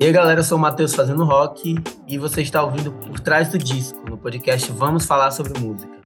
E aí, galera, eu sou o Matheus fazendo rock e você está ouvindo Por Trás do Disco, no podcast Vamos Falar sobre Música.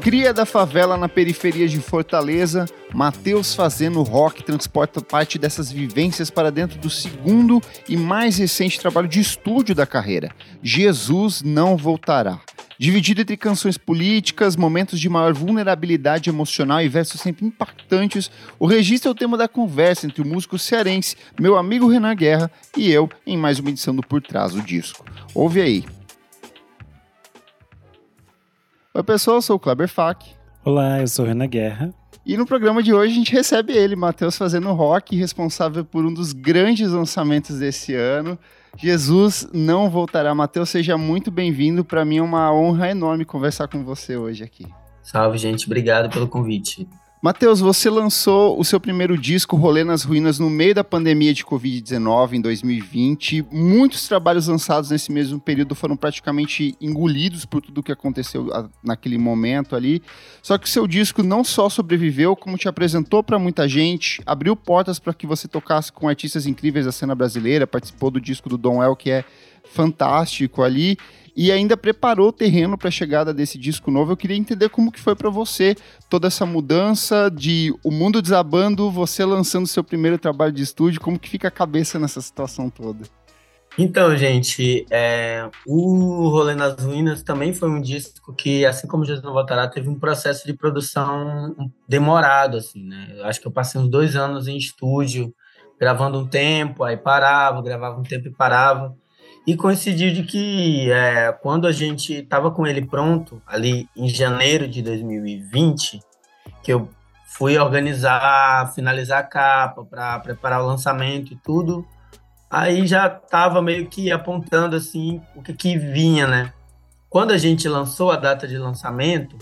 Cria da favela na periferia de Fortaleza, Matheus fazendo rock transporta parte dessas vivências para dentro do segundo e mais recente trabalho de estúdio da carreira, Jesus Não Voltará. Dividido entre canções políticas, momentos de maior vulnerabilidade emocional e versos sempre impactantes, o registro é o tema da conversa entre o músico cearense, meu amigo Renan Guerra, e eu em mais uma edição do Por Trás do Disco. Ouve aí. Oi, pessoal, eu sou o Kleber Fak. Olá, eu sou Renan Guerra. E no programa de hoje a gente recebe ele, Matheus Fazendo Rock, responsável por um dos grandes lançamentos desse ano. Jesus não voltará. Matheus, seja muito bem-vindo. Para mim é uma honra enorme conversar com você hoje aqui. Salve, gente. Obrigado pelo convite. Matheus, você lançou o seu primeiro disco, Rolê nas Ruínas, no meio da pandemia de Covid-19, em 2020. Muitos trabalhos lançados nesse mesmo período foram praticamente engolidos por tudo o que aconteceu naquele momento ali. Só que o seu disco não só sobreviveu, como te apresentou para muita gente, abriu portas para que você tocasse com artistas incríveis da cena brasileira, participou do disco do Dom El, que é fantástico ali e ainda preparou o terreno para a chegada desse disco novo. Eu queria entender como que foi para você toda essa mudança de o mundo desabando, você lançando seu primeiro trabalho de estúdio, como que fica a cabeça nessa situação toda? Então, gente, é, o Rolê nas Ruínas também foi um disco que, assim como Jesus Não Voltará, teve um processo de produção demorado, assim, né? Eu acho que eu passei uns dois anos em estúdio, gravando um tempo, aí parava, gravava um tempo e parava. E coincidiu de que é, quando a gente estava com ele pronto, ali em janeiro de 2020, que eu fui organizar, finalizar a capa para preparar o lançamento e tudo, aí já estava meio que apontando assim o que, que vinha, né? Quando a gente lançou a data de lançamento,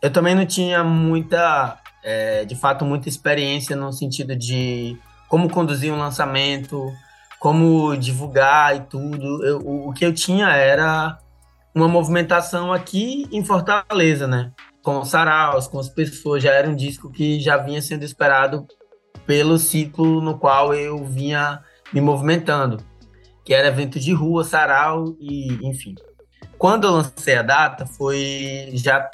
eu também não tinha muita, é, de fato, muita experiência no sentido de como conduzir um lançamento, como divulgar e tudo. Eu, o que eu tinha era uma movimentação aqui em Fortaleza, né? Com os saraus, com as pessoas. Já era um disco que já vinha sendo esperado pelo ciclo no qual eu vinha me movimentando, que era evento de rua, sarau e enfim. Quando eu lancei a data, foi já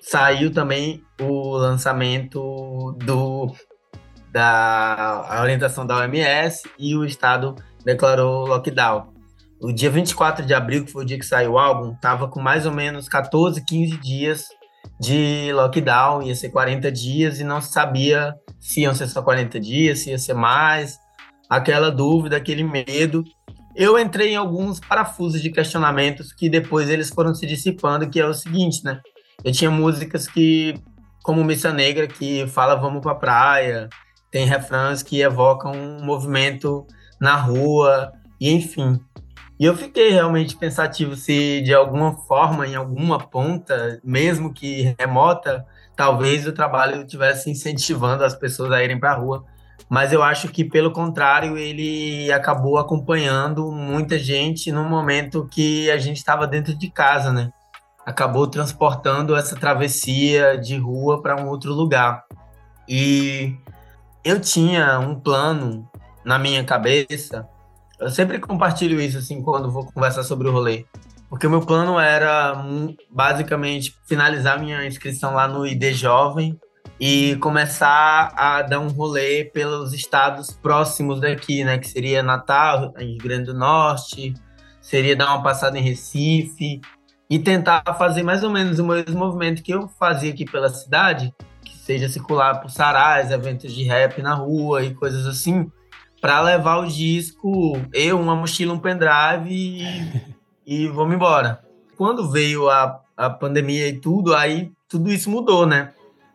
saiu também o lançamento do da orientação da OMS e o Estado declarou lockdown. O dia 24 de abril, que foi o dia que saiu o álbum, tava com mais ou menos 14, 15 dias de lockdown, ia ser 40 dias e não se sabia se iam ser só 40 dias, se ia ser mais, aquela dúvida, aquele medo. Eu entrei em alguns parafusos de questionamentos que depois eles foram se dissipando, que é o seguinte, né? Eu tinha músicas que, como Missa Negra, que fala vamos pra praia, tem refrãs que evocam um movimento na rua, e enfim. E eu fiquei realmente pensativo se de alguma forma, em alguma ponta, mesmo que remota, talvez o trabalho estivesse incentivando as pessoas a irem para a rua. Mas eu acho que, pelo contrário, ele acabou acompanhando muita gente no momento que a gente estava dentro de casa, né? Acabou transportando essa travessia de rua para um outro lugar. E eu tinha um plano na minha cabeça. Eu sempre compartilho isso assim quando vou conversar sobre o rolê. Porque o meu plano era basicamente finalizar minha inscrição lá no ID Jovem e começar a dar um rolê pelos estados próximos daqui, né? Que seria Natal, Rio Grande do Norte, seria dar uma passada em Recife e tentar fazer mais ou menos o mesmo movimento que eu fazia aqui pela cidade, seja circular por sarais, eventos de rap na rua e coisas assim, para levar o disco, eu, uma mochila, um pendrive e, e vamos embora. Quando veio a, a pandemia e tudo, aí tudo isso mudou, né?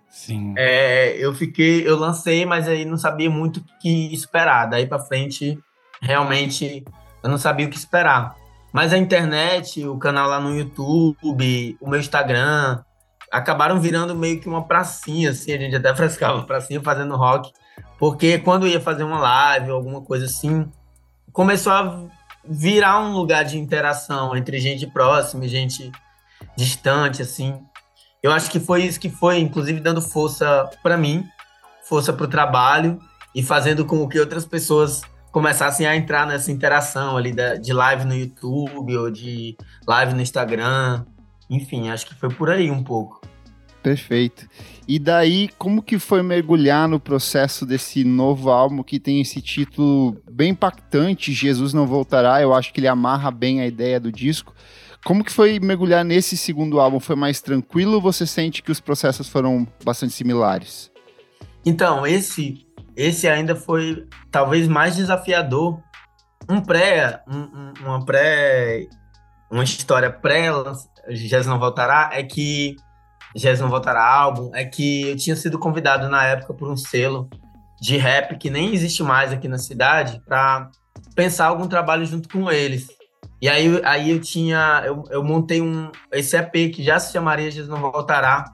Sim. É, eu fiquei, eu lancei, mas aí não sabia muito o que esperar. Daí para frente, realmente, eu não sabia o que esperar. Mas a internet, o canal lá no YouTube, o meu Instagram, acabaram virando meio que uma pracinha, assim, a gente até frescava pracinha fazendo rock, porque quando ia fazer uma live ou alguma coisa assim, começou a virar um lugar de interação entre gente próxima e gente distante, assim. Eu acho que foi isso que foi, inclusive, dando força para mim, força para o trabalho e fazendo com que outras pessoas começassem a entrar nessa interação ali de live no YouTube ou de live no Instagram. Enfim, acho que foi por aí um pouco. Perfeito. E daí, como que foi mergulhar no processo desse novo álbum que tem esse título bem impactante, Jesus Não Voltará? Eu acho que ele amarra bem a ideia do disco. Como que foi mergulhar nesse segundo álbum? Foi mais tranquilo ou você sente que os processos foram bastante similares? Então, esse esse ainda foi talvez mais desafiador. Um pré, um, uma pré, uma história pré Jesus não voltará é que Jesus não voltará álbum é que eu tinha sido convidado na época por um selo de rap que nem existe mais aqui na cidade para pensar algum trabalho junto com eles. E aí, aí eu tinha eu, eu montei um esse EP que já se chamaria Jesus não voltará,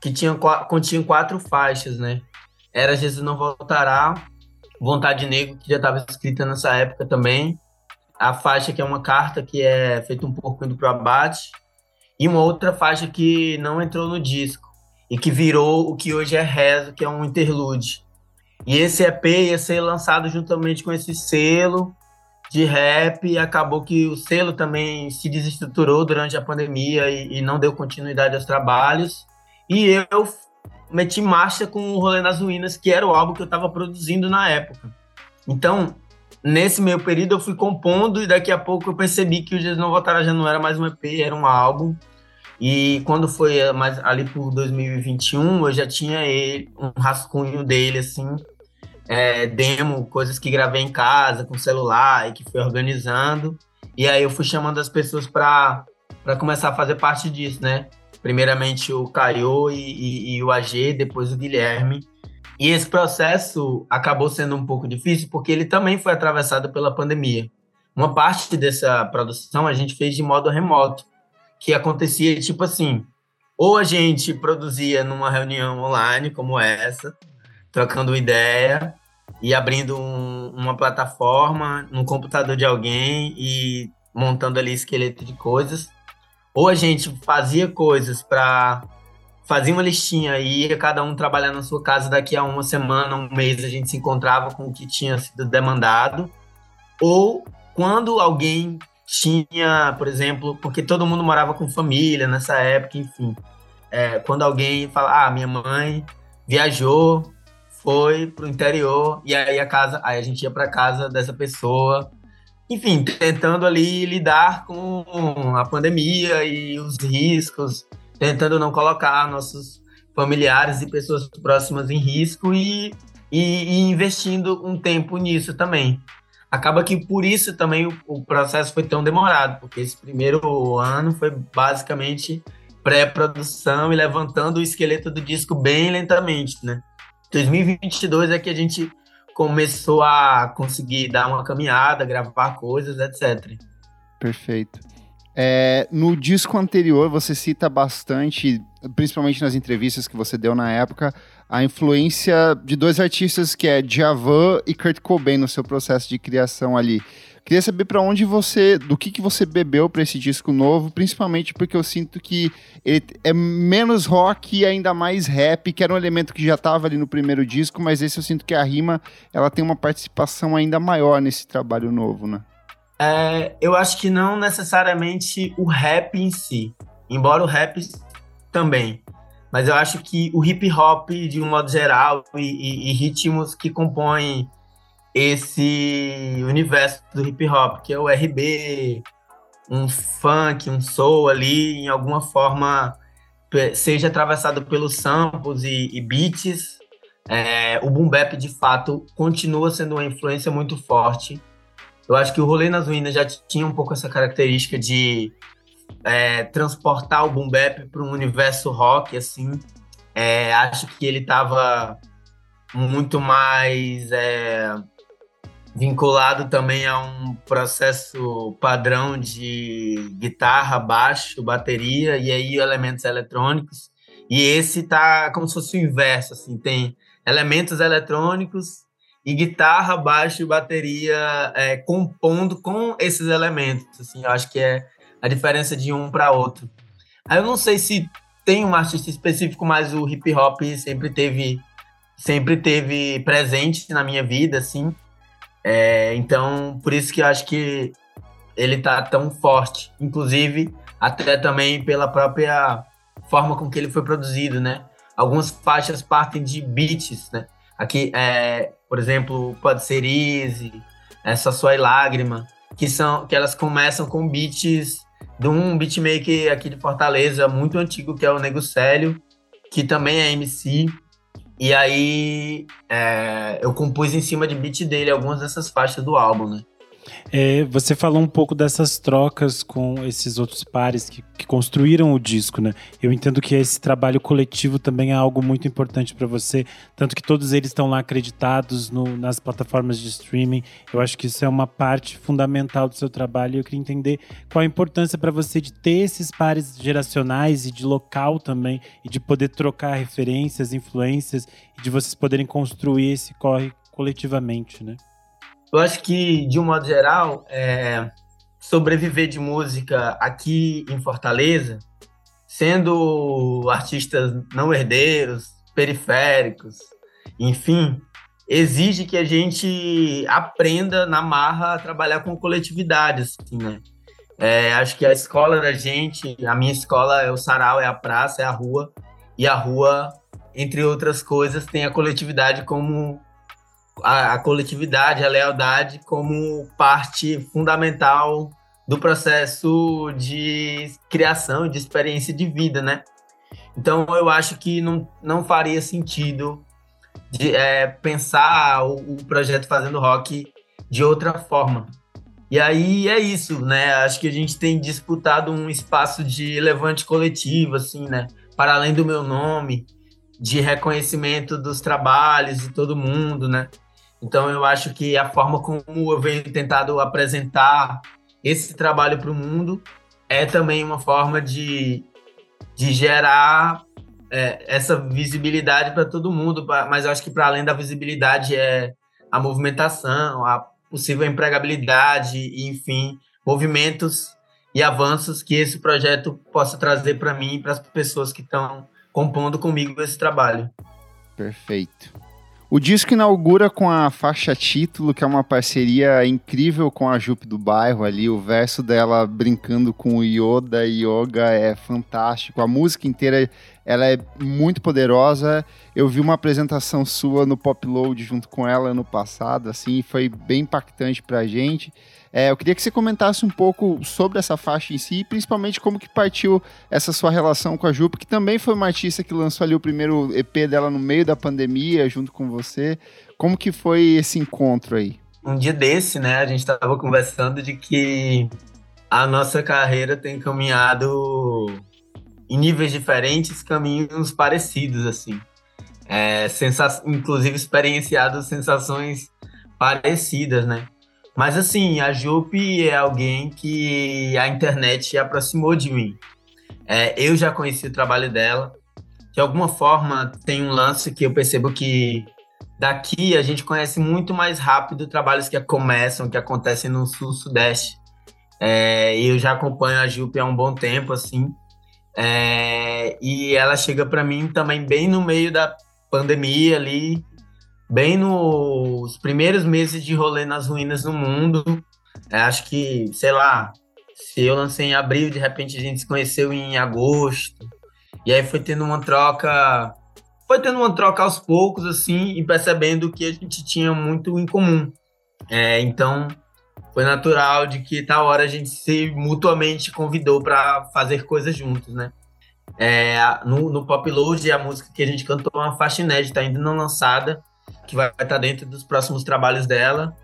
que tinha continha quatro faixas, né? Era Jesus Não Voltará, Vontade Negro, que já estava escrita nessa época também. A faixa que é uma carta que é feita um pouco indo pro abate. E uma outra faixa que não entrou no disco e que virou o que hoje é Rezo, que é um interlude. E esse EP ia ser lançado juntamente com esse selo de rap e acabou que o selo também se desestruturou durante a pandemia e, e não deu continuidade aos trabalhos. E eu meti marcha com o Rolê nas Ruínas, que era o álbum que eu estava produzindo na época. Então, nesse meio período, eu fui compondo e daqui a pouco eu percebi que o Jesus Não Voltará já não era mais um EP, era um álbum. E quando foi mais ali por 2021, eu já tinha ele, um rascunho dele, assim, é, demo, coisas que gravei em casa, com celular, e que fui organizando. E aí eu fui chamando as pessoas para começar a fazer parte disso, né? primeiramente o Caio e, e, e, o AG, depois o Guilherme. E esse processo acabou sendo um pouco difícil porque ele também foi atravessado pela pandemia. Uma parte dessa produção a gente fez de modo remoto, que acontecia tipo assim: ou a gente produzia numa reunião online como essa, trocando ideia e abrindo um, uma plataforma no computador de alguém e montando ali esqueleto de coisas, ou a gente fazia coisas para fazia uma listinha ia cada um trabalhar na sua casa daqui a uma semana, um mês a gente se encontrava com o que tinha sido demandado, ou quando alguém tinha, por exemplo, porque todo mundo morava com família nessa época, enfim, é, quando alguém fala, ah, minha mãe viajou, foi pro interior e aí a casa, aí a gente ia para casa dessa pessoa. Enfim, tentando ali lidar com a pandemia e os riscos, tentando não colocar nossos familiares e pessoas próximas em risco e, e, e investindo um tempo nisso também. Acaba que por isso também o, o processo foi tão demorado, porque esse primeiro ano foi basicamente pré-produção e levantando o esqueleto do disco bem lentamente, né? 2022 é que a gente começou a conseguir dar uma caminhada, gravar coisas, etc. Perfeito. É, no disco anterior, você cita bastante, principalmente nas entrevistas que você deu na época, a influência de dois artistas que é Djavan e Kurt Cobain no seu processo de criação ali. Queria saber para onde você, do que, que você bebeu para esse disco novo, principalmente porque eu sinto que ele é menos rock e ainda mais rap, que era um elemento que já estava ali no primeiro disco, mas esse eu sinto que a rima ela tem uma participação ainda maior nesse trabalho novo, né? É, eu acho que não necessariamente o rap em si, embora o rap também, mas eu acho que o hip hop de um modo geral e, e, e ritmos que compõem esse universo do hip hop, que é o RB, um funk, um soul ali, em alguma forma, seja atravessado pelos samples e, e beats. É, o boom bap, de fato, continua sendo uma influência muito forte. Eu acho que o Rolê nas Ruínas já tinha um pouco essa característica de é, transportar o boom bap para um universo rock, assim. É, acho que ele estava muito mais é, vinculado também a um processo padrão de guitarra, baixo, bateria e aí elementos eletrônicos. E esse tá como se fosse o inverso, assim, tem elementos eletrônicos e guitarra, baixo e bateria é, compondo com esses elementos, assim, eu acho que é a diferença de um para outro. Aí eu não sei se tem um artista específico, mas o hip hop sempre teve sempre teve presente na minha vida, assim. É, então, por isso que eu acho que ele tá tão forte. Inclusive, até também pela própria forma com que ele foi produzido, né? Algumas faixas partem de beats, né? Aqui, é, por exemplo, pode ser Easy, Essa Sua Lágrima, que são que elas começam com beats de um beatmaker aqui de Fortaleza, muito antigo, que é o Nego Célio, que também é MC. E aí é, eu compus em cima de beat dele algumas dessas faixas do álbum, né? É, você falou um pouco dessas trocas com esses outros pares que, que, construíram o disco, né? Eu entendo que esse trabalho coletivo também é algo muito importante para você, tanto que todos eles estão lá acreditados no, nas plataformas de streaming. Eu acho que isso é uma parte fundamental do seu trabalho. E eu queria entender qual a importância para você de ter esses pares geracionais e de local também, e de poder trocar referências, influências, e de vocês poderem construir esse corre coletivamente, né? Eu acho que, de um modo geral, é, sobreviver de música aqui em Fortaleza, sendo artistas não herdeiros, periféricos, enfim, exige que a gente aprenda na marra a trabalhar com coletividade, assim, né? É, acho que a escola da gente, a minha escola é o sarau, é a praça, é a rua, e a rua, entre outras coisas, tem a coletividade como a, a coletividade, a lealdade como parte fundamental do processo de criação, de experiência de vida, né? Então eu acho que não, não faria sentido de, é, pensar o, o, projeto Fazendo Rock de outra forma. E aí é isso, né? Acho que a gente tem disputado um espaço de levante coletivo, assim, né? Para além do meu nome, de reconhecimento dos trabalhos de todo mundo, né? Então, eu acho que a forma como eu venho tentado apresentar esse trabalho para o mundo é também uma forma de, de gerar é, essa visibilidade para todo mundo. Mas eu acho que, para além da visibilidade, é a movimentação, a possível empregabilidade, enfim, movimentos e avanços que esse projeto possa trazer para mim e para as pessoas que estão compondo comigo esse trabalho. Perfeito. O disco inaugura com a faixa título, que é uma parceria incrível com a Jupe do bairro ali. O verso dela brincando com o Yoda e Yoga é fantástico. A música inteira ela é muito poderosa. Eu vi uma apresentação sua no Pop Load junto com ela no passado, assim, foi bem impactante pra gente. É, eu queria que você comentasse um pouco sobre essa faixa em si, principalmente como que partiu essa sua relação com a Ju, que também foi uma artista que lançou ali o primeiro EP dela no meio da pandemia, junto com você. Como que foi esse encontro aí? Um dia desse, né, a gente estava conversando de que a nossa carreira tem caminhado em níveis diferentes, caminhos parecidos, assim. É, sensa inclusive experienciado sensações parecidas, né? Mas assim, a Jupe é alguém que a internet aproximou de mim. É, eu já conheci o trabalho dela. De alguma forma, tem um lance que eu percebo que daqui a gente conhece muito mais rápido trabalhos que começam, que acontecem no sul-sudeste. É, eu já acompanho a Jupe há um bom tempo, assim. É, e ela chega para mim também bem no meio da pandemia ali, bem nos primeiros meses de rolê nas ruínas no mundo. É, acho que, sei lá, se eu lancei em abril, de repente a gente se conheceu em agosto. E aí foi tendo uma troca. Foi tendo uma troca aos poucos, assim, e percebendo que a gente tinha muito em comum. É, então, foi natural de que tal hora a gente se mutuamente convidou para fazer coisas juntos, né? É, no, no Pop Load, a música que a gente cantou é uma faixa inédita, ainda não lançada, que vai estar dentro dos próximos trabalhos dela,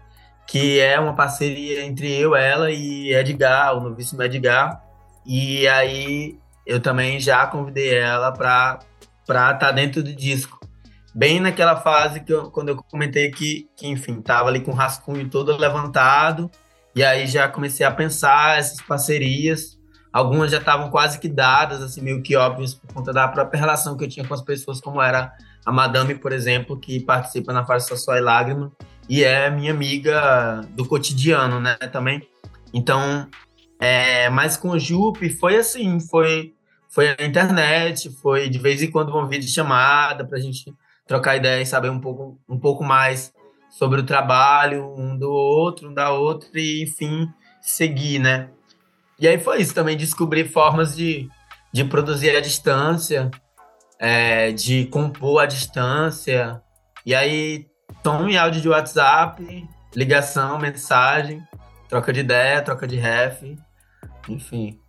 que é uma parceria entre eu, ela e Edgar, o novíssimo Edgar. E aí eu também já convidei ela para estar tá dentro do disco. Bem naquela fase que eu, quando eu comentei que, que, enfim, tava ali com o rascunho todo levantado, e aí já comecei a pensar essas parcerias. Algumas já estavam quase que dadas, assim, meio que óbvias, por conta da própria relação que eu tinha com as pessoas, como era a Madame, por exemplo, que participa na fase Só e Lágrima e é minha amiga do cotidiano, né, também. Então, é, mas com o Jupe foi assim, foi foi a internet, foi de vez em quando uma vídeo chamada pra gente trocar ideia e saber um pouco, um pouco mais sobre o trabalho um do outro, um da outra e, enfim, seguir, né? E aí foi isso também, descobrir formas de, de produzir à distância, é, de compor à distância. E aí, tom e áudio de WhatsApp, ligação, mensagem, troca de ideia, troca de ref, enfim.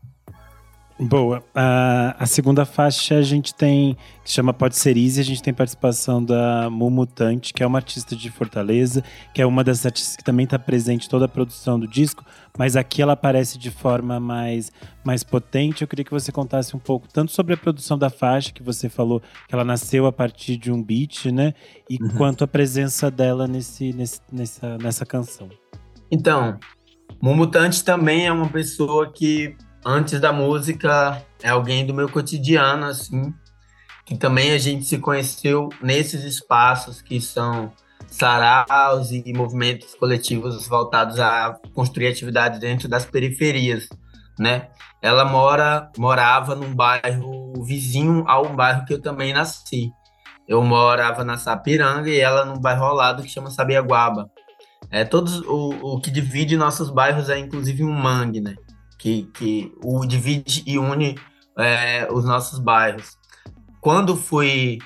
Boa. A, a, segunda faixa a gente tem, que chama Pode Ser Easy, a gente tem participação da Mumutante, que é uma artista de Fortaleza, que é uma das artistas que também está presente em toda a produção do disco, mas aqui ela aparece de forma mais, mais potente. Eu queria que você contasse um pouco, tanto sobre a produção da faixa, que você falou que ela nasceu a partir de um beat, né? E uhum. quanto a presença dela nesse, nesse, nessa, nessa canção. Então, Mumutante também é uma pessoa que antes da música, é alguém do meu cotidiano, assim, que também a gente se conheceu nesses espaços que são saraus e movimentos coletivos voltados a construir atividades dentro das periferias, né? Ela mora, morava num bairro vizinho ao bairro que eu também nasci. Eu morava na Sapiranga e ela num bairro ao lado que chama Sabiaguaba. É, todos, o, o que divide nossos bairros é inclusive um mangue, né? Que, que o divide e une é, os nossos bairros. Quando fui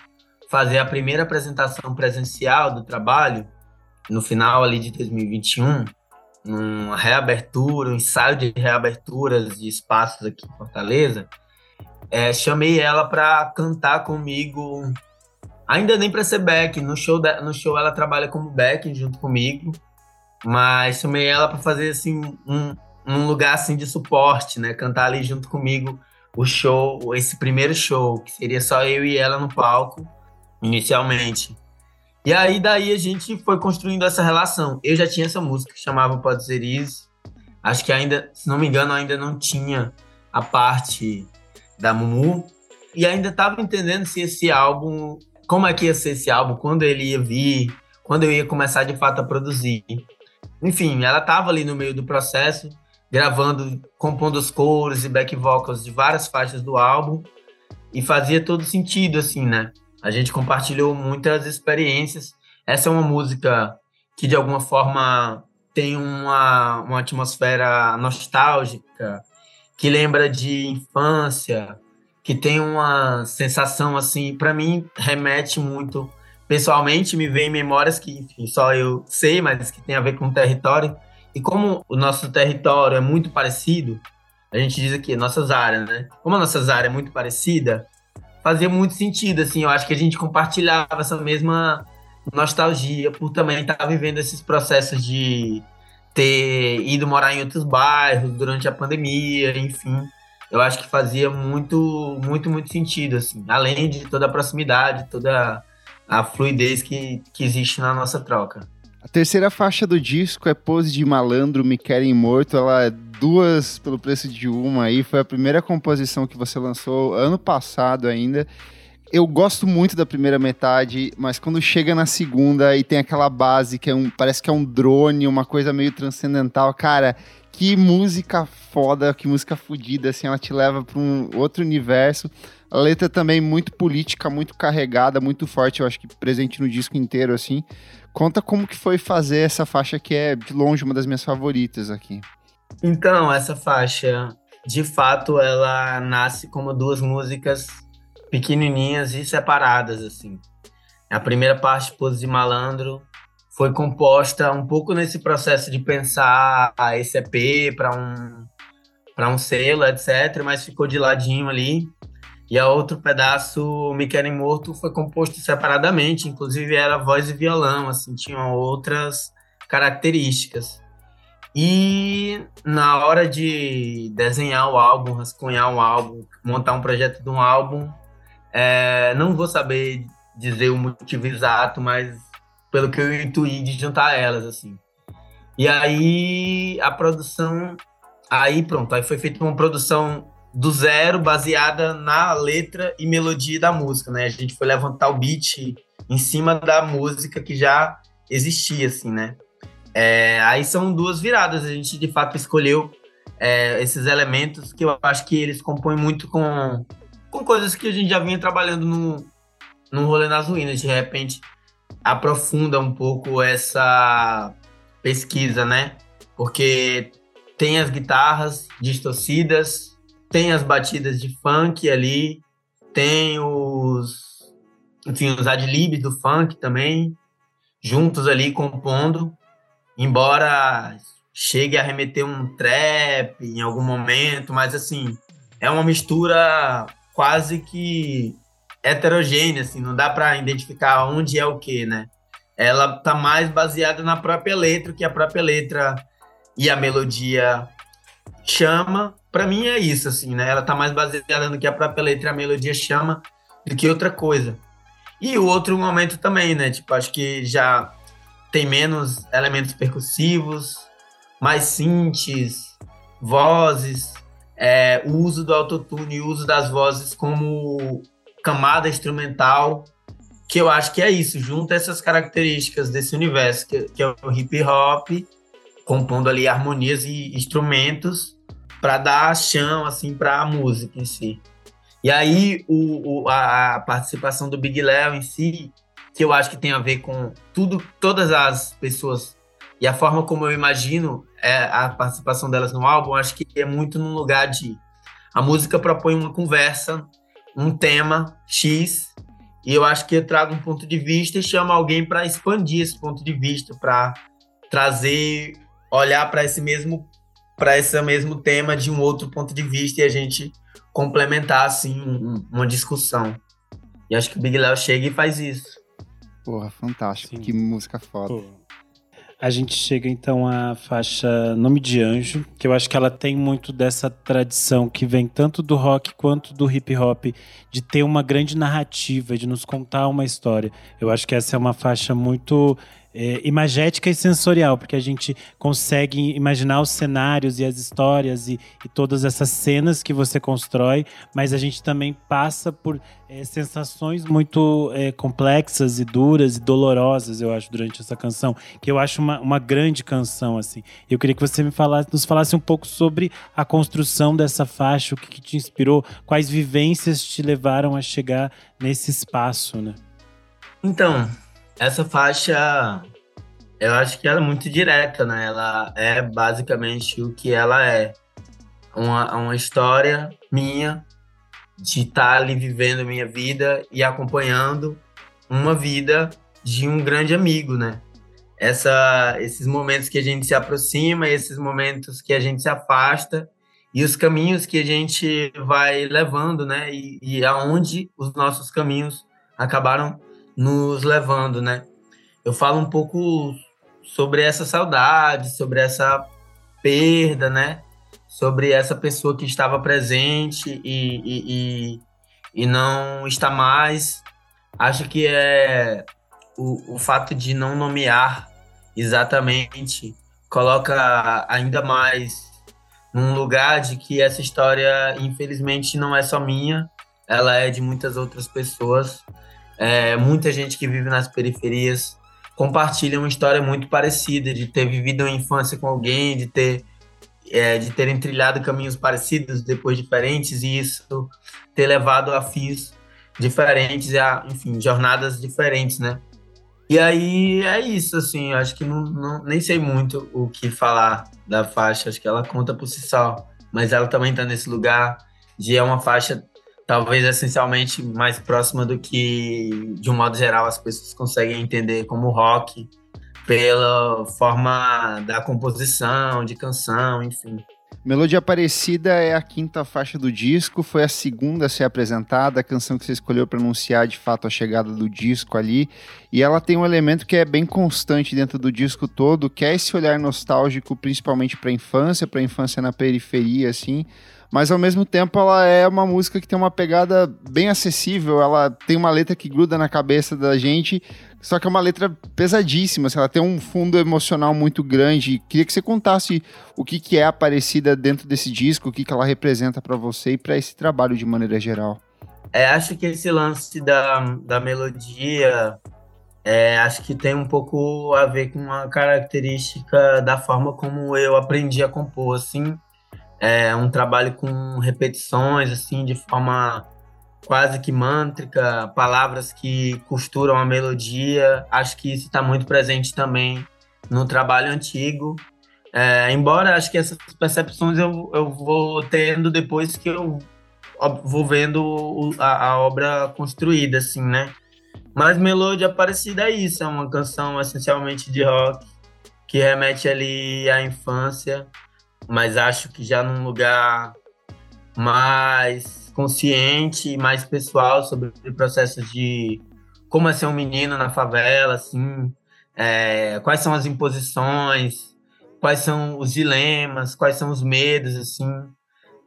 fazer a primeira apresentação presencial do trabalho, no final ali de 2021, uma reabertura, um ensaio de reaberturas de espaços aqui em Fortaleza, é, chamei ela para cantar comigo, ainda nem para ser back, no show, no show ela trabalha como back junto comigo, mas chamei ela para fazer assim um, num lugar assim de suporte, né? Cantar ali junto comigo o show, esse primeiro show, que seria só eu e ela no palco, inicialmente. E aí daí a gente foi construindo essa relação. Eu já tinha essa música que chamava Pode Ser Isso. Acho que ainda, se não me engano, ainda não tinha a parte da Mumu. E ainda estava entendendo se esse álbum, como é que ia ser esse álbum, quando ele ia vir, quando eu ia começar de fato a produzir. Enfim, ela estava ali no meio do processo gravando, compondo os coros e back vocals de várias faixas do álbum e fazia todo sentido, assim, né? A gente compartilhou muitas experiências. Essa é uma música que, de alguma forma, tem uma, uma atmosfera nostálgica, que lembra de infância, que tem uma sensação, assim, para mim, remete muito. Pessoalmente, me vem memórias que, enfim, só eu sei, mas que tem a ver com o território, e como o nosso território é muito parecido, a gente diz aqui, nossas áreas, né? Como a nossas áreas é muito parecida, fazia muito sentido, assim, eu acho que a gente compartilhava essa mesma nostalgia por também estar vivendo esses processos de ter ido morar em outros bairros durante a pandemia, enfim. Eu acho que fazia muito, muito, muito sentido, assim, além de toda a proximidade, toda a fluidez que, que existe na nossa troca. A terceira faixa do disco é Pose de Malandro, Me Querem Morto. Ela é duas pelo preço de uma aí. Foi a primeira composição que você lançou ano passado ainda. Eu gosto muito da primeira metade, mas quando chega na segunda e tem aquela base que é um, parece que é um drone, uma coisa meio transcendental, cara, que música foda, que música fodida, assim, ela te leva para um outro universo. A letra também muito política, muito carregada, muito forte, eu acho que presente no disco inteiro, assim. Conta como que foi fazer essa faixa que é de longe uma das minhas favoritas aqui. Então, essa faixa, de fato, ela nasce como duas músicas pequenininhas e separadas, assim. A primeira parte, Pose de Malandro, foi composta um pouco nesse processo de pensar esse EP para um, para um selo, etc., mas ficou de ladinho ali. E a outro pedaço, Me Querem Morto, foi composto separadamente, inclusive era voz e violão, assim, tinham outras características. E na hora de desenhar o álbum, rascunhar um álbum, montar um projeto de um álbum, é, não vou saber dizer o motivo exato, mas pelo que eu intuí de juntar elas, assim. E aí a produção, aí pronto, aí foi feita uma produção do zero, baseada na letra e melodia da música, né? A gente foi levantar o beat em cima da música que já existia, assim, né? É, aí são duas viradas, a gente de fato escolheu é, esses elementos que eu acho que eles compõem muito com, com coisas que a gente já vinha trabalhando no, no rolê nas ruínas, de repente aprofunda um pouco essa pesquisa, né? Porque tem as guitarras distorcidas, tem as batidas de funk ali, tem os, enfim, os adlibs do funk também, juntos ali compondo, embora chegue a remeter um trap em algum momento, mas assim, é uma mistura quase que heterogênea, assim, não dá para identificar onde é o que, né? Ela tá mais baseada na própria letra, que a própria letra e a melodia chama. Para mim é isso, assim, né? Ela tá mais baseada no que a própria letra e a melodia chama do que outra coisa. E o outro momento também, né? Tipo, acho que já tem menos elementos percussivos, mais synths, vozes, é, o uso do autotune, o uso das vozes como camada instrumental, que eu acho que é isso, junta essas características desse universo, que, que é o hip hop, compondo ali harmonias e instrumentos para dar chão assim para a música em si. E aí o, o, a participação do Big Léo em si, que eu acho que tem a ver com tudo, todas as pessoas e a forma como eu imagino é, a participação delas no álbum, acho que é muito num lugar de a música propõe uma conversa, um tema X, e eu acho que eu trago um ponto de vista e chamo alguém para expandir esse ponto de vista, para trazer, olhar para esse mesmo para esse mesmo tema de um outro ponto de vista e a gente complementar assim um, uma discussão. E acho que o Big Léo chega e faz isso. Porra, fantástico. Sim. Que música foda. Pô. A gente chega então à faixa Nome de Anjo, que eu acho que ela tem muito dessa tradição que vem tanto do rock quanto do hip hop, de ter uma grande narrativa, de nos contar uma história. Eu acho que essa é uma faixa muito é, imagética e sensorial, porque a gente consegue imaginar os cenários e as histórias e, e todas essas cenas que você constrói, mas a gente também passa por é, sensações muito é, complexas e duras e dolorosas, eu acho, durante essa canção, que eu acho uma, uma grande canção, assim. Eu queria que você me falasse, nos falasse um pouco sobre a construção dessa faixa, o que, que te inspirou, quais vivências te levaram a chegar nesse espaço, né? Então, essa faixa, eu acho que ela é muito direta, né? Ela é basicamente o que ela é. Uma, uma história minha de estar ali vivendo minha vida e acompanhando uma vida de um grande amigo, né? Essa, esses momentos que a gente se aproxima, esses momentos que a gente se afasta e os caminhos que a gente vai levando, né? E, e aonde os nossos caminhos acabaram nos levando, né? Eu falo um pouco sobre essa saudade, sobre essa perda, né? Sobre essa pessoa que estava presente e, e, e, e não está mais. Acho que é o, o fato de não nomear exatamente coloca ainda mais num lugar de que essa história, infelizmente, não é só minha, ela é de muitas outras pessoas. É, muita gente que vive nas periferias compartilha uma história muito parecida, de ter vivido uma infância com alguém, de ter é, de terem trilhado caminhos parecidos, depois diferentes, e isso ter levado a fins diferentes, a, enfim, jornadas diferentes, né? E aí é isso, assim, acho que não, não, nem sei muito o que falar da faixa, acho que ela conta por si só, mas ela também está nesse lugar de é uma faixa talvez essencialmente mais próxima do que, de um modo geral, as pessoas conseguem entender como rock, pela forma da composição, de canção, enfim. Melodia Aparecida é a quinta faixa do disco, foi a segunda a ser apresentada, a canção que você escolheu para anunciar de fato a chegada do disco ali, e ela tem um elemento que é bem constante dentro do disco todo, que é esse olhar nostálgico, principalmente para a infância, para a infância na periferia, assim, mas ao mesmo tempo ela é uma música que tem uma pegada bem acessível, ela tem uma letra que gruda na cabeça da gente, só que é uma letra pesadíssima, assim, ela tem um fundo emocional muito grande. Queria que você contasse o que, que é Aparecida dentro desse disco, o que, que ela representa para você e para esse trabalho de maneira geral. É, acho que esse lance da, da melodia, é, acho que tem um pouco a ver com uma característica da forma como eu aprendi a compor, assim, é um trabalho com repetições, assim, de forma quase que mântrica, palavras que costuram a melodia. Acho que isso está muito presente também no trabalho antigo. É, embora acho que essas percepções eu, eu vou tendo depois que eu vou vendo a, a obra construída, assim, né? Mas Melodia Aparecida é isso, é uma canção essencialmente de rock que remete ali à infância, mas acho que já num lugar mais consciente mais pessoal sobre processos de como é ser um menino na favela, assim, é, quais são as imposições, quais são os dilemas, quais são os medos, assim.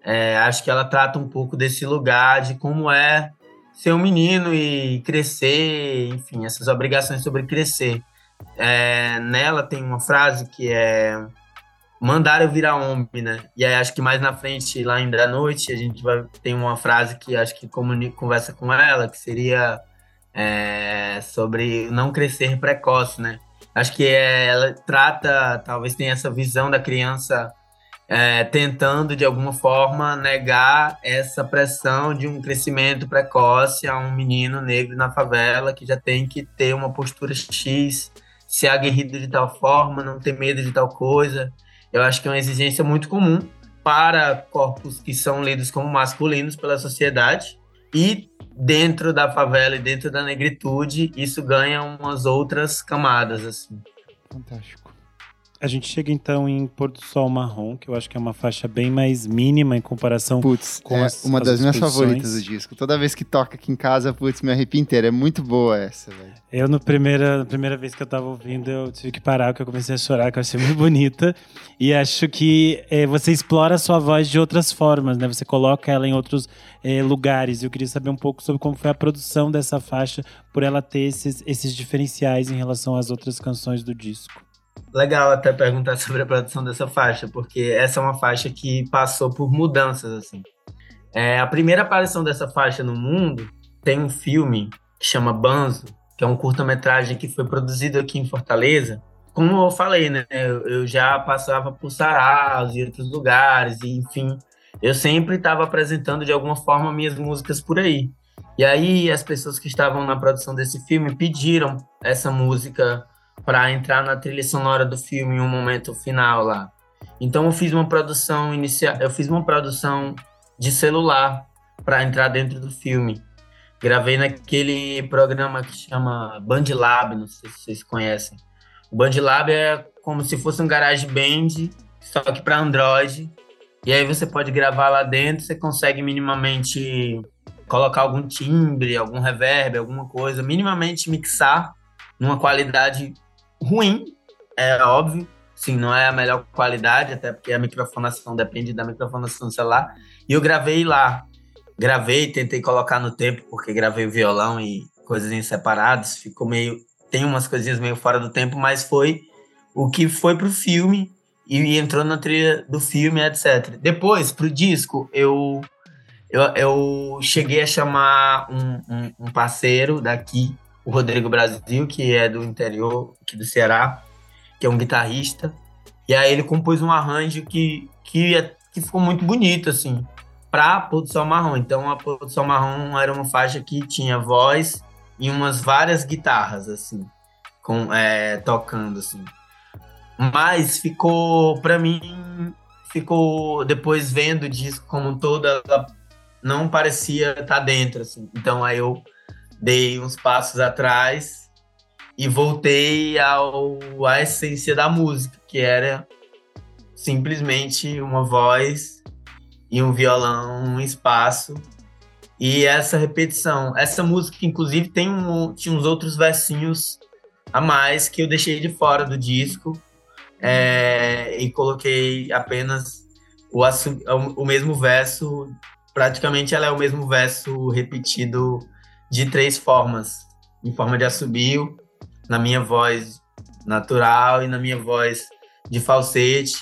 É, acho que ela trata um pouco desse lugar de como é ser um menino e crescer, enfim, essas obrigações sobre crescer. É, nela tem uma frase que é mandar eu virar homem, né? E aí acho que mais na frente, lá ainda à noite, a gente vai ter uma frase que acho que comunica, conversa com ela, que seria é, sobre não crescer precoce, né? Acho que é, ela trata, talvez tenha essa visão da criança é, tentando de alguma forma negar essa pressão de um crescimento precoce a um menino negro na favela que já tem que ter uma postura X, ser aguerrido de tal forma, não ter medo de tal coisa. Eu acho que é uma exigência muito comum para corpos que são lidos como masculinos pela sociedade e dentro da favela e dentro da negritude isso ganha umas outras camadas assim. Fantástico. A gente chega então em Pôr do Sol Marrom, que eu acho que é uma faixa bem mais mínima em comparação putz, com é as, uma das minhas favoritas do disco. Toda vez que toca aqui em casa, putz, me arrepio inteiro. É muito boa essa, velho. Eu, no primeira, na primeira vez que eu tava ouvindo, eu tive que parar, porque eu comecei a chorar, que eu achei muito bonita. E acho que é, você explora a sua voz de outras formas, né? Você coloca ela em outros é, lugares. Eu queria saber um pouco sobre como foi a produção dessa faixa, por ela ter esses, esses diferenciais em relação às outras canções do disco. Legal até perguntar sobre a produção dessa faixa, porque essa é uma faixa que passou por mudanças, assim. É, a primeira aparição dessa faixa no mundo tem um filme que chama Banzo, que é um curta-metragem que foi produzido aqui em Fortaleza. Como eu falei, né, eu, eu já passava por saraus e outros lugares, e enfim, eu sempre estava apresentando de alguma forma minhas músicas por aí. E aí as pessoas que estavam na produção desse filme pediram essa música para entrar na trilha sonora do filme em um momento final lá. Então eu fiz uma produção inicial, eu fiz uma produção de celular para entrar dentro do filme. Gravei naquele programa que chama BandLab, não sei se vocês conhecem. O BandLab é como se fosse um garage band, só que para Android. E aí você pode gravar lá dentro, você consegue minimamente colocar algum timbre, algum reverb, alguma coisa, minimamente mixar numa qualidade ruim, é óbvio. Sim, não é a melhor qualidade, até porque a microfonação depende da microfonação do celular. E eu gravei lá. Gravei, tentei colocar no tempo, porque gravei o violão e coisas em separados. Ficou meio. Tem umas coisinhas meio fora do tempo, mas foi o que foi pro filme e entrou na trilha do filme, etc. Depois, pro disco, eu eu, eu cheguei a chamar um, um, um parceiro daqui o Rodrigo Brasil, que é do interior aqui do Ceará, que é um guitarrista. E aí ele compôs um arranjo que, que, é, que ficou muito bonito, assim, para Produção Marrom. Então a Produção Marrom era uma faixa que tinha voz e umas várias guitarras, assim, com, é, tocando, assim. Mas ficou, para mim, ficou, depois vendo o disco como todo, ela não parecia estar tá dentro, assim. Então aí eu dei uns passos atrás e voltei ao, à essência da música, que era simplesmente uma voz e um violão, um espaço e essa repetição. Essa música, inclusive, tem um, tinha uns outros versinhos a mais que eu deixei de fora do disco é, e coloquei apenas o, o mesmo verso. Praticamente ela é o mesmo verso repetido de três formas: em forma de assobio, na minha voz natural e na minha voz de falsete,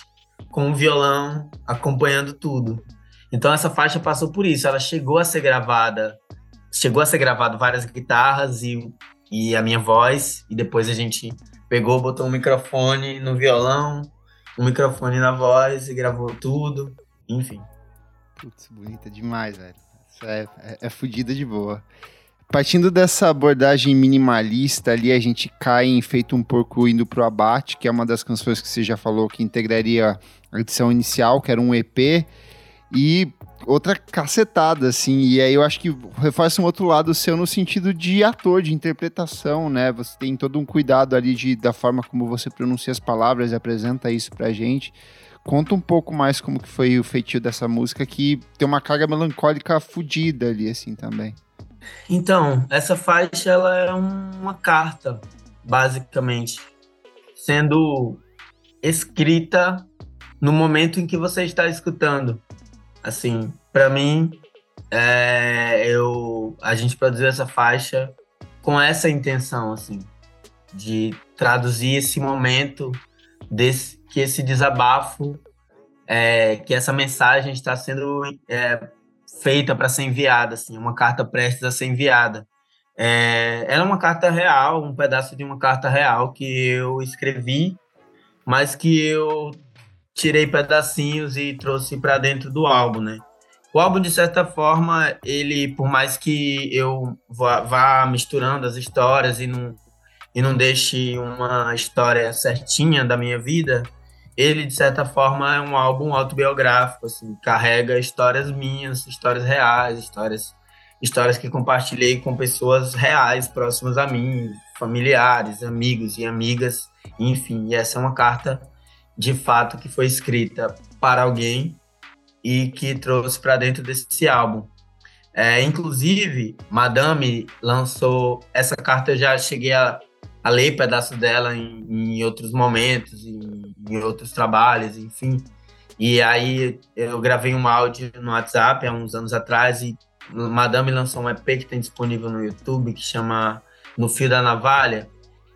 com o violão acompanhando tudo. Então essa faixa passou por isso, ela chegou a ser gravada, chegou a ser gravado várias guitarras e, e a minha voz, e depois a gente pegou, botou um microfone no violão, um microfone na voz e gravou tudo, enfim. Putz, bonita demais, velho. É, é, é fodida de boa. Partindo dessa abordagem minimalista ali, a gente cai em Feito um Porco Indo Pro Abate, que é uma das canções que você já falou que integraria a edição inicial, que era um EP, e outra cacetada, assim, e aí eu acho que reforça um outro lado seu no sentido de ator, de interpretação, né? Você tem todo um cuidado ali de, da forma como você pronuncia as palavras e apresenta isso pra gente. Conta um pouco mais como que foi o feitio dessa música, que tem uma carga melancólica fodida ali, assim, também. Então, essa faixa ela é uma carta, basicamente, sendo escrita no momento em que você está escutando. Assim, para mim, é, eu a gente produziu essa faixa com essa intenção, assim, de traduzir esse momento desse que esse desabafo, é, que essa mensagem está sendo é, feita para ser enviada, assim, uma carta prestes a ser enviada. É, era uma carta real, um pedaço de uma carta real que eu escrevi, mas que eu tirei pedacinhos e trouxe para dentro do álbum, né? O álbum, de certa forma, ele, por mais que eu vá, vá misturando as histórias e não, e não deixe uma história certinha da minha vida, ele, de certa forma, é um álbum autobiográfico, assim, carrega histórias minhas, histórias reais, histórias, histórias que compartilhei com pessoas reais, próximas a mim, familiares, amigos e amigas, enfim, e essa é uma carta, de fato, que foi escrita para alguém e que trouxe para dentro desse álbum. É, inclusive, Madame lançou essa carta, eu já cheguei a a ler pedaços dela em, em outros momentos, em, em, outros trabalhos, enfim. E aí eu gravei um áudio no WhatsApp há uns anos atrás e Madame lançou um EP que tem disponível no YouTube que chama No Fio da Navalha.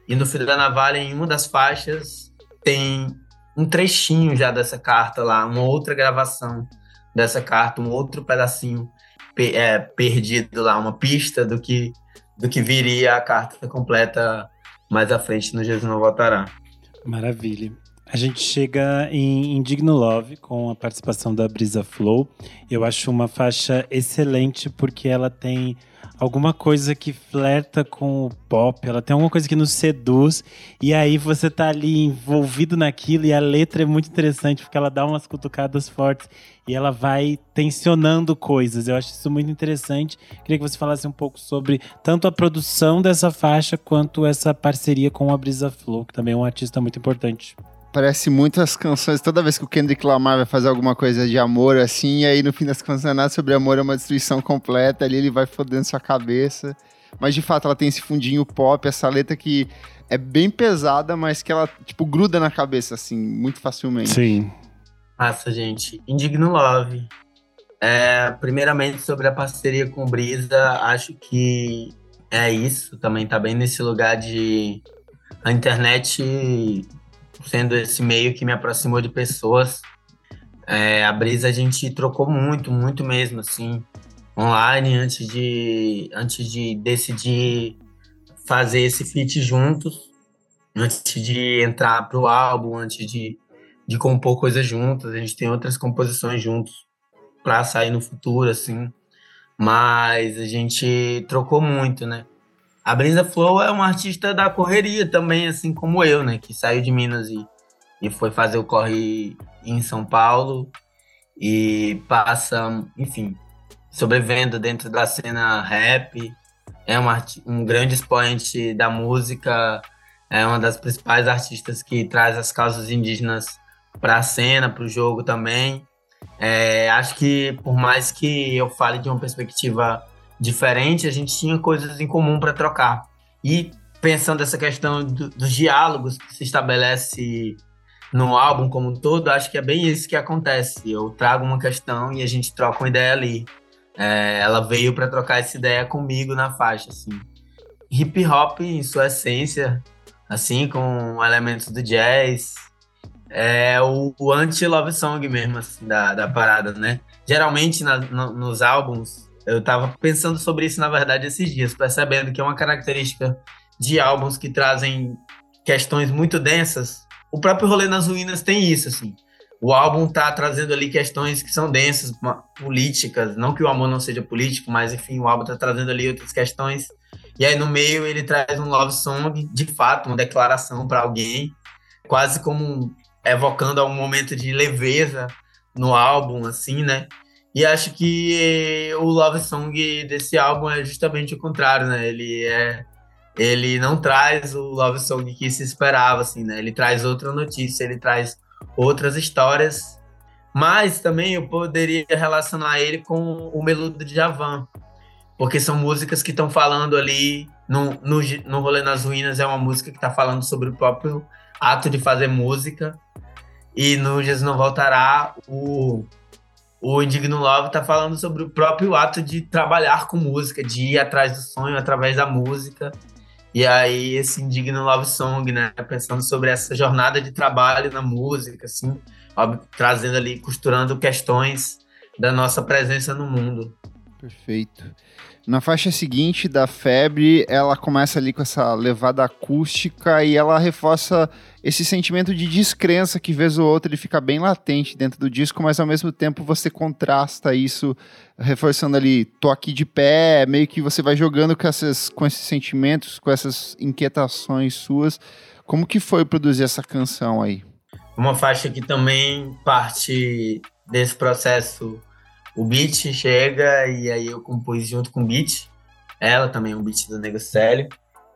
E no Fio da Navalha, em uma das faixas, tem um trechinho já dessa carta lá, uma outra gravação dessa carta, um outro pedacinho é, perdido lá, uma pista do que, do que viria a carta completa mais à frente no Jesus Não Voltará. Maravilha. A gente chega em Indigno Love com a participação da Brisa Flow. Eu acho uma faixa excelente porque ela tem alguma coisa que flerta com o pop, ela tem alguma coisa que nos seduz, e aí você tá ali envolvido naquilo, e a letra é muito interessante, porque ela dá umas cutucadas fortes e ela vai tensionando coisas. Eu acho isso muito interessante. Queria que você falasse um pouco sobre tanto a produção dessa faixa quanto essa parceria com a Brisa Flow, que também é um artista muito importante parece muito as canções, toda vez que o Kendrick Lamar vai fazer alguma coisa de amor, assim, e aí no fim das não é nada sobre amor, é uma destruição completa, ali ele vai fodendo sua cabeça. Mas de fato ela tem esse fundinho pop, essa letra que é bem pesada, mas que ela, tipo, gruda na cabeça, assim, muito facilmente. Sim. Massa, gente. Indigno Love. É, primeiramente, sobre a parceria com Brisa, acho que é isso. Também tá bem nesse lugar de a internet sendo esse meio que me aproximou de pessoas. É, a Brisa a gente trocou muito, muito mesmo, assim, online, antes de, antes de decidir fazer esse feat juntos, antes de entrar pro álbum, antes de, de compor coisas juntas. A gente tem outras composições juntos para sair no futuro, assim. Mas a gente trocou muito, né? A Brisa Flow é uma artista da correria também, assim como eu, né? Que saiu de Minas e, e foi fazer o corre em São Paulo e passa, enfim, sobrevivendo dentro da cena rap. É uma, um grande expoente da música, é uma das principais artistas que traz as causas indígenas para a cena, para o jogo também. É, acho que por mais que eu fale de uma perspectiva diferente, a gente tinha coisas em comum para trocar. E pensando essa questão do, dos diálogos que se estabelece no álbum como um todo, acho que é bem isso que acontece. Eu trago uma questão e a gente troca uma ideia ali. É, ela veio para trocar essa ideia comigo na faixa, assim. Hip hop em sua essência, assim, com elementos do jazz. É o, o anti-love song mesmo, assim, da, da parada, né? Geralmente na, no, nos álbuns eu estava pensando sobre isso, na verdade, esses dias, percebendo que é uma característica de álbuns que trazem questões muito densas. O próprio Rolê nas Ruínas tem isso, assim. o álbum tá trazendo ali questões que são densas, políticas, não que o amor não seja político, mas enfim, o álbum tá trazendo ali outras questões. E aí no meio ele traz um love song, de fato, uma declaração para alguém, quase como evocando um momento de leveza no álbum, assim, né? E acho que o love song desse álbum é justamente o contrário, né? Ele é ele não traz o love song que se esperava, assim, né? Ele traz outra notícia, ele traz outras histórias, mas também eu poderia relacionar ele com o Meludo de Javan, porque são músicas que estão falando ali no, no, no Rolê nas Ruínas é uma música que está falando sobre o próprio ato de fazer música e no Jesus Não Voltará o o Indigno Love está falando sobre o próprio ato de trabalhar com música, de ir atrás do sonho através da música e aí, esse Indigno Love Song, né? Pensando sobre essa jornada de trabalho na música, assim, trazendo ali, costurando questões da nossa presença no mundo. Perfeito. Na faixa seguinte da Febre, ela começa ali com essa levada acústica e ela reforça esse sentimento de descrença que vez ou outra ele fica bem latente dentro do disco, mas ao mesmo tempo você contrasta isso reforçando ali, tô aqui de pé, meio que você vai jogando com, essas, com esses sentimentos, com essas inquietações suas. Como que foi produzir essa canção aí? Uma faixa que também parte desse processo o beat chega e aí eu compus junto com o beat. Ela também é um beat do Nego Célio.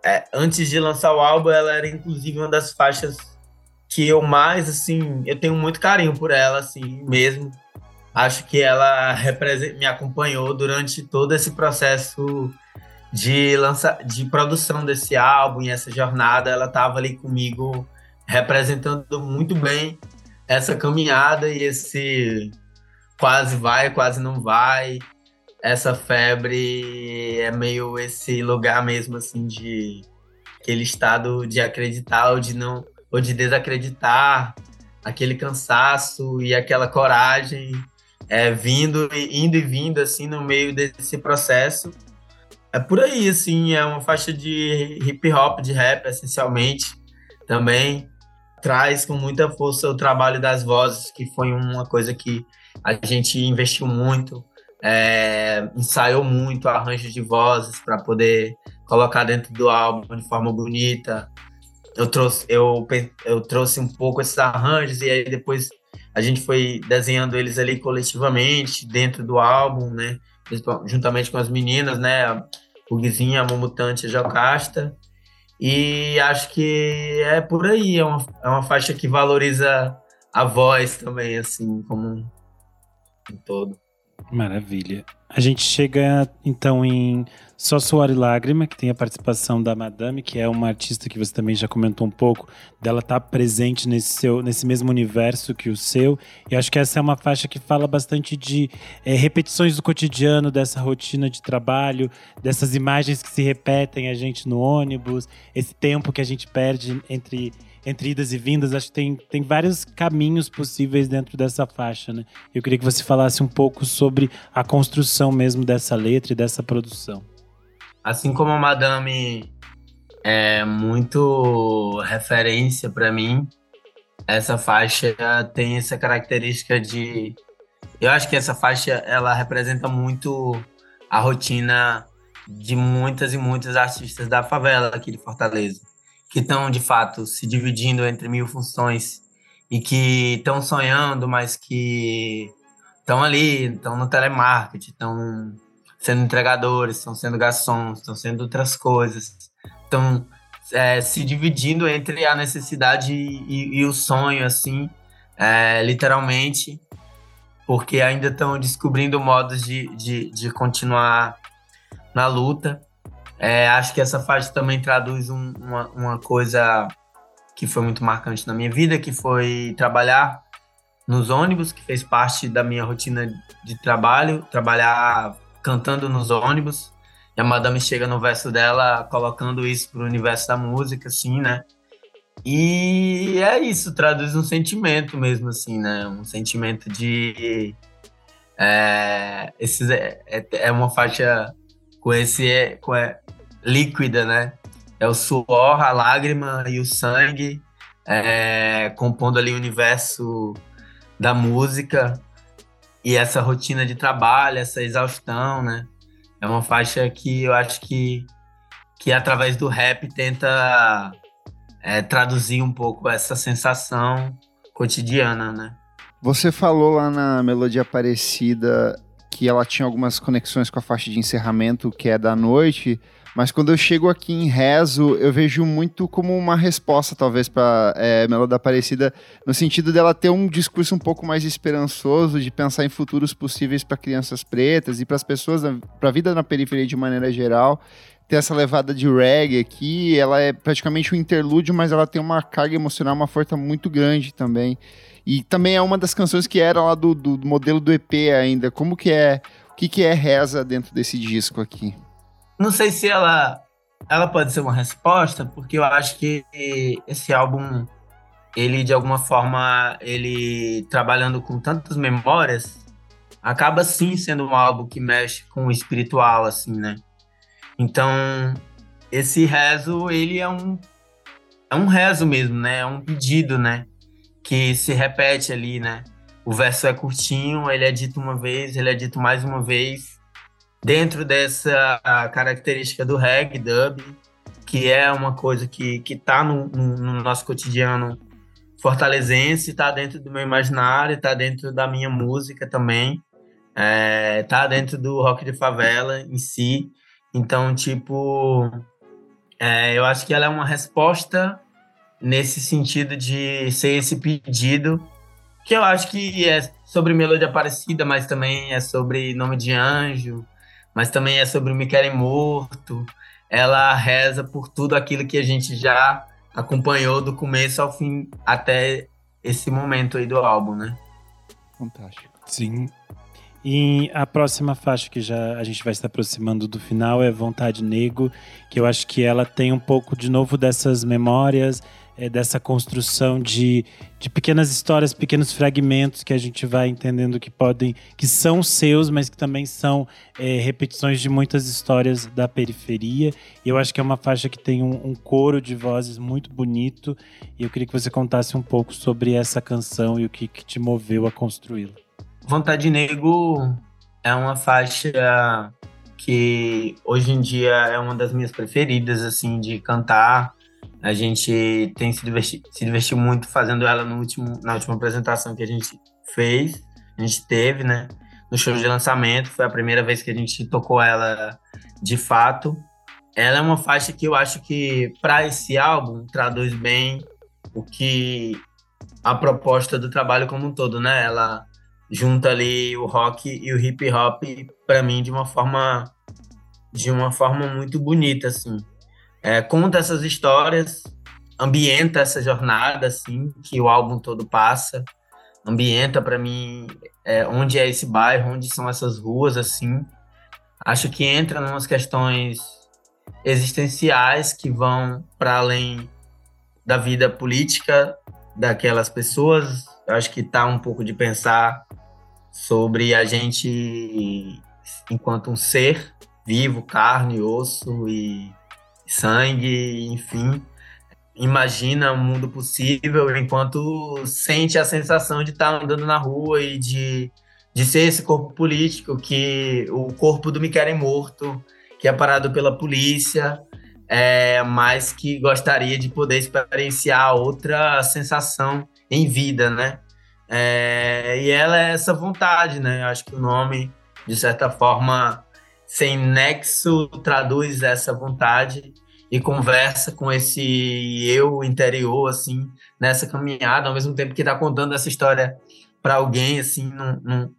É, antes de lançar o álbum, ela era inclusive uma das faixas que eu mais, assim, eu tenho muito carinho por ela, assim, mesmo. Acho que ela me acompanhou durante todo esse processo de, lança, de produção desse álbum e essa jornada. Ela estava ali comigo, representando muito bem essa caminhada e esse quase vai, quase não vai. Essa febre é meio esse lugar mesmo assim de aquele estado de acreditar ou de não ou de desacreditar, aquele cansaço e aquela coragem é, vindo indo e vindo assim no meio desse processo. É por aí assim, é uma faixa de hip hop, de rap essencialmente também traz com muita força o trabalho das vozes, que foi uma coisa que a gente investiu muito, é, ensaiou muito arranjos de vozes para poder colocar dentro do álbum de forma bonita. Eu trouxe, eu, eu trouxe um pouco esses arranjos e aí depois a gente foi desenhando eles ali coletivamente dentro do álbum, né? Juntamente com as meninas, né? O Guizinho, a Momutante, a Jocasta. E acho que é por aí, é uma, é uma faixa que valoriza a voz também, assim, como em todo. Maravilha. A gente chega então em Só Suor e Lágrima, que tem a participação da Madame, que é uma artista que você também já comentou um pouco, dela tá presente nesse, seu, nesse mesmo universo que o seu. E acho que essa é uma faixa que fala bastante de é, repetições do cotidiano, dessa rotina de trabalho, dessas imagens que se repetem a gente no ônibus, esse tempo que a gente perde entre entre idas e vindas, acho que tem, tem vários caminhos possíveis dentro dessa faixa, né? Eu queria que você falasse um pouco sobre a construção mesmo dessa letra e dessa produção. Assim como a Madame é muito referência para mim, essa faixa tem essa característica de eu acho que essa faixa ela representa muito a rotina de muitas e muitas artistas da favela aqui de Fortaleza que estão de fato se dividindo entre mil funções e que estão sonhando, mas que estão ali, estão no telemarketing, estão sendo entregadores, estão sendo garçons, estão sendo outras coisas, estão é, se dividindo entre a necessidade e, e o sonho, assim, é, literalmente, porque ainda estão descobrindo modos de, de, de continuar na luta. É, acho que essa faixa também traduz um, uma, uma coisa que foi muito marcante na minha vida, que foi trabalhar nos ônibus, que fez parte da minha rotina de trabalho, trabalhar cantando nos ônibus. E a Madame chega no verso dela colocando isso pro universo da música, assim, né? E é isso, traduz um sentimento mesmo, assim, né? Um sentimento de. É, esses, é, é, é uma faixa com esse com é, líquida, né? É o suor, a lágrima e o sangue é, compondo ali o universo da música e essa rotina de trabalho, essa exaustão, né? É uma faixa que eu acho que, que através do rap tenta é, traduzir um pouco essa sensação cotidiana, né? Você falou lá na Melodia Aparecida que ela tinha algumas conexões com a faixa de encerramento, que é da noite, mas quando eu chego aqui em Rezo, eu vejo muito como uma resposta, talvez, para é, Melodia Aparecida, no sentido dela ter um discurso um pouco mais esperançoso, de pensar em futuros possíveis para crianças pretas e para as pessoas, para a vida na periferia de maneira geral. Ter essa levada de reggae aqui, ela é praticamente um interlúdio, mas ela tem uma carga emocional, uma força muito grande também. E também é uma das canções que era lá do, do, do modelo do EP ainda. Como que é? O que, que é Reza dentro desse disco aqui? Não sei se ela ela pode ser uma resposta, porque eu acho que esse álbum ele de alguma forma ele trabalhando com tantas memórias acaba sim sendo um álbum que mexe com o espiritual assim, né? Então, esse rezo ele é um é um rezo mesmo, né? É um pedido, né? que se repete ali, né? O verso é curtinho, ele é dito uma vez, ele é dito mais uma vez, dentro dessa característica do reggae dub, que é uma coisa que, que tá no, no, no nosso cotidiano fortalezense, tá dentro do meu imaginário, tá dentro da minha música também, é, tá dentro do rock de favela em si. Então, tipo, é, eu acho que ela é uma resposta nesse sentido de ser esse pedido, que eu acho que é sobre Melodia Aparecida, mas também é sobre Nome de Anjo, mas também é sobre Me Querem Morto. Ela reza por tudo aquilo que a gente já acompanhou do começo ao fim, até esse momento aí do álbum, né? Fantástico. Sim. E a próxima faixa que já a gente vai se aproximando do final é Vontade Nego, que eu acho que ela tem um pouco de novo dessas memórias, é, dessa construção de, de pequenas histórias, pequenos fragmentos que a gente vai entendendo que podem, que são seus, mas que também são é, repetições de muitas histórias da periferia. E eu acho que é uma faixa que tem um, um coro de vozes muito bonito. E eu queria que você contasse um pouco sobre essa canção e o que, que te moveu a construí-la. Vontade Nego é uma faixa que hoje em dia é uma das minhas preferidas, assim, de cantar. A gente tem se divertido, se divertiu muito fazendo ela no último, na última apresentação que a gente fez, a gente teve, né? No show de lançamento, foi a primeira vez que a gente tocou ela de fato. Ela é uma faixa que eu acho que, para esse álbum, traduz bem o que a proposta do trabalho como um todo, né? Ela junta ali o rock e o hip hop para mim de uma forma de uma forma muito bonita assim é, conta essas histórias, ambienta essa jornada, assim, que o álbum todo passa, ambienta para mim é, onde é esse bairro, onde são essas ruas, assim. Acho que entra em umas questões existenciais que vão para além da vida política daquelas pessoas. Acho que tá um pouco de pensar sobre a gente enquanto um ser vivo, carne, osso e sangue, enfim. Imagina um mundo possível enquanto sente a sensação de estar andando na rua e de, de ser esse corpo político, que o corpo do Me Querem Morto, que é parado pela polícia, é, mas que gostaria de poder experienciar outra sensação em vida, né? É, e ela é essa vontade, né? Acho que o nome, de certa forma, sem nexo traduz essa vontade e conversa com esse eu interior assim nessa caminhada ao mesmo tempo que está contando essa história para alguém assim não,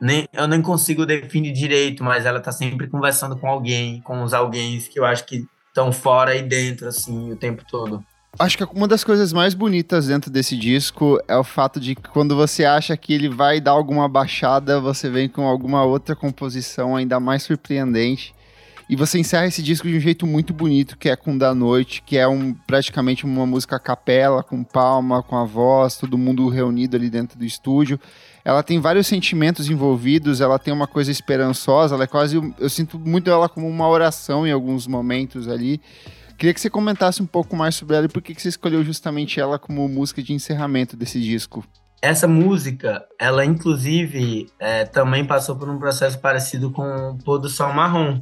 nem eu nem consigo definir direito mas ela está sempre conversando com alguém com os alguém que eu acho que estão fora e dentro assim o tempo todo Acho que uma das coisas mais bonitas dentro desse disco é o fato de que quando você acha que ele vai dar alguma baixada, você vem com alguma outra composição ainda mais surpreendente. E você encerra esse disco de um jeito muito bonito, que é com Da Noite, que é um, praticamente uma música capela, com palma, com a voz, todo mundo reunido ali dentro do estúdio. Ela tem vários sentimentos envolvidos, ela tem uma coisa esperançosa, ela é quase. Eu sinto muito ela como uma oração em alguns momentos ali. Queria que você comentasse um pouco mais sobre ela e por que você escolheu justamente ela como música de encerramento desse disco. essa música, ela inclusive é, também passou por um processo parecido com o Pôr do Sol Marrom.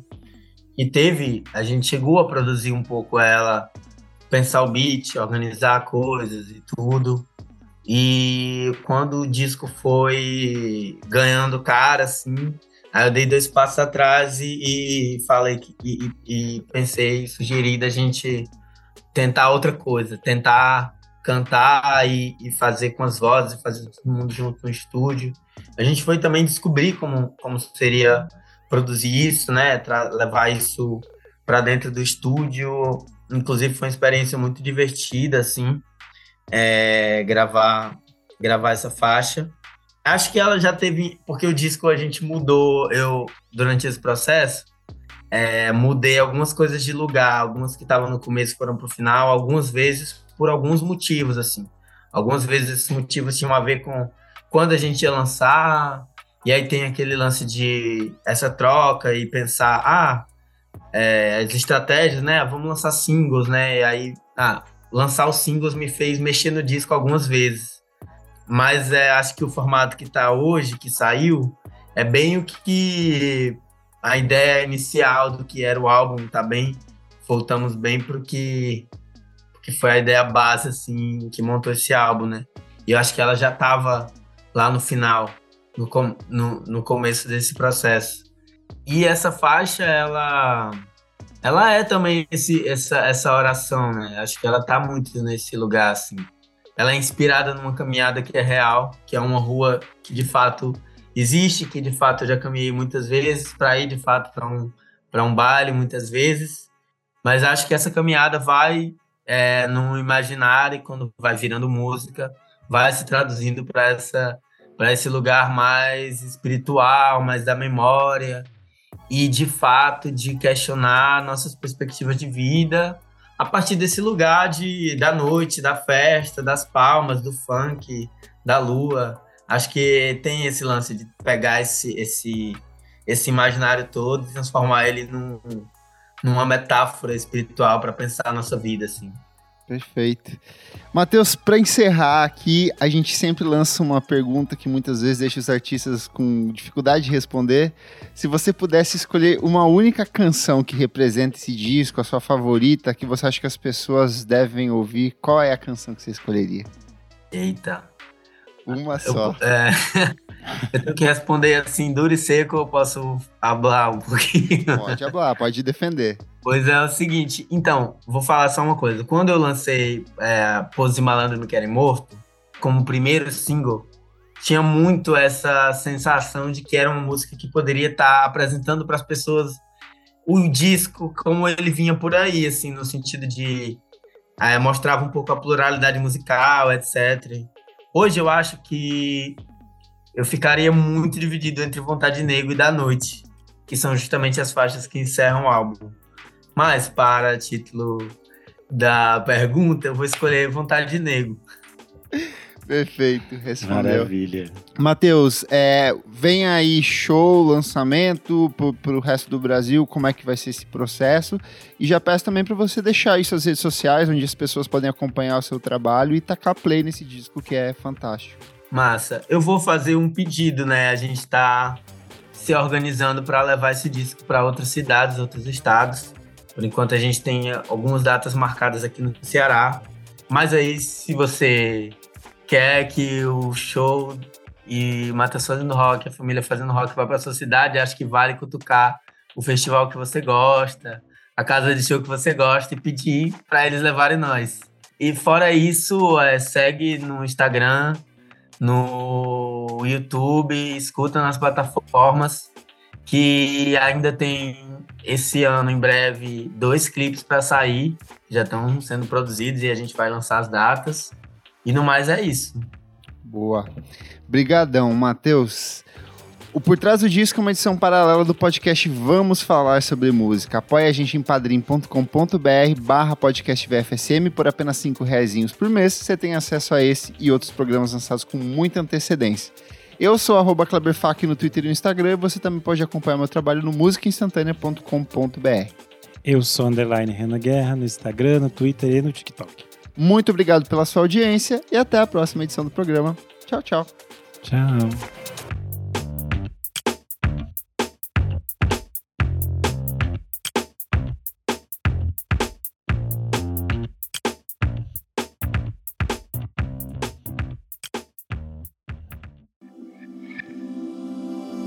E teve, a gente chegou a produzir um pouco ela, pensar o beat, organizar coisas e tudo. E quando o disco foi ganhando cara, assim, aí eu dei dois passos atrás e, e falei que, e, e pensei, sugeri da gente tentar outra coisa, tentar cantar e, e, fazer com as vozes, fazer todo mundo junto no estúdio. A gente foi também descobrir como, como seria produzir isso, né? levar isso para dentro do estúdio. Inclusive foi uma experiência muito divertida, assim, é, gravar gravar essa faixa. Acho que ela já teve, porque o disco a gente mudou, eu durante esse processo é, mudei algumas coisas de lugar, algumas que estavam no começo foram para o final, algumas vezes por alguns motivos, assim. Algumas vezes esses motivos tinham a ver com quando a gente ia lançar, e aí tem aquele lance de essa troca e pensar, ah, é, as estratégias, né? Vamos lançar singles, né? E aí, ah, lançar os singles me fez mexer no disco algumas vezes. Mas é, acho que o formato que está hoje, que saiu, é bem o que a ideia inicial do que era o álbum, tá bem. Voltamos bem pro que que foi a ideia base, assim, que montou esse álbum, né? E eu acho que ela já estava lá no final, no, com, no, no começo desse processo. E essa faixa, ela ela é também esse, essa, essa oração, né? Acho que ela tá muito nesse lugar, assim. Ela é inspirada numa caminhada que é real, que é uma rua que de fato existe, que de fato eu já caminhei muitas vezes para ir de fato para um, um baile, muitas vezes. Mas acho que essa caminhada vai é, no imaginário e quando vai virando música, vai se traduzindo para essa para esse lugar mais espiritual, mais da memória e de fato de questionar nossas perspectivas de vida a partir desse lugar de da noite, da festa, das palmas, do funk, da lua. Acho que tem esse lance de pegar esse esse esse imaginário todo e transformar ele num, numa metáfora espiritual para pensar a nossa vida, assim. Perfeito. Matheus, para encerrar aqui, a gente sempre lança uma pergunta que muitas vezes deixa os artistas com dificuldade de responder. Se você pudesse escolher uma única canção que representa esse disco, a sua favorita, que você acha que as pessoas devem ouvir, qual é a canção que você escolheria? Eita. Uma só. Eu, é... Eu tenho que responder assim, duro e seco, ou posso falar um pouquinho? Pode falar, pode defender. Pois é, é o seguinte, então, vou falar só uma coisa. Quando eu lancei é, Pose de Malandro Me Querem Morto, como primeiro single, tinha muito essa sensação de que era uma música que poderia estar tá apresentando para as pessoas o disco como ele vinha por aí, assim, no sentido de é, mostrava um pouco a pluralidade musical, etc. Hoje eu acho que eu ficaria muito dividido entre Vontade Negro e Da Noite, que são justamente as faixas que encerram o álbum. Mas, para título da pergunta, eu vou escolher Vontade Negro. Perfeito, respondeu. Maravilha. Matheus, é, vem aí show, lançamento para o resto do Brasil, como é que vai ser esse processo? E já peço também para você deixar aí suas redes sociais, onde as pessoas podem acompanhar o seu trabalho e tacar play nesse disco que é fantástico. Massa. Eu vou fazer um pedido, né? A gente está se organizando para levar esse disco para outras cidades, outros estados. Por enquanto a gente tem algumas datas marcadas aqui no Ceará. Mas aí, se você quer que o show e Matas fazendo rock, a família fazendo rock vá para sua cidade, acho que vale cutucar o festival que você gosta, a casa de show que você gosta e pedir para eles levarem nós. E fora isso, é, segue no Instagram, no YouTube, escuta nas plataformas que ainda tem esse ano em breve dois clipes para sair, já estão sendo produzidos e a gente vai lançar as datas. E no mais é isso. Boa. Brigadão, Matheus. O Por Trás do Disco é uma edição paralela do podcast Vamos Falar Sobre Música. Apoie a gente em padrim.com.br barra podcast VFSM por apenas cinco reais por mês. Você tem acesso a esse e outros programas lançados com muita antecedência. Eu sou arroba Kleberfac no Twitter e no Instagram e você também pode acompanhar meu trabalho no musicainstantanea.com.br. Eu sou underline Renan Guerra no Instagram, no Twitter e no TikTok. Muito obrigado pela sua audiência e até a próxima edição do programa. Tchau, tchau. Tchau.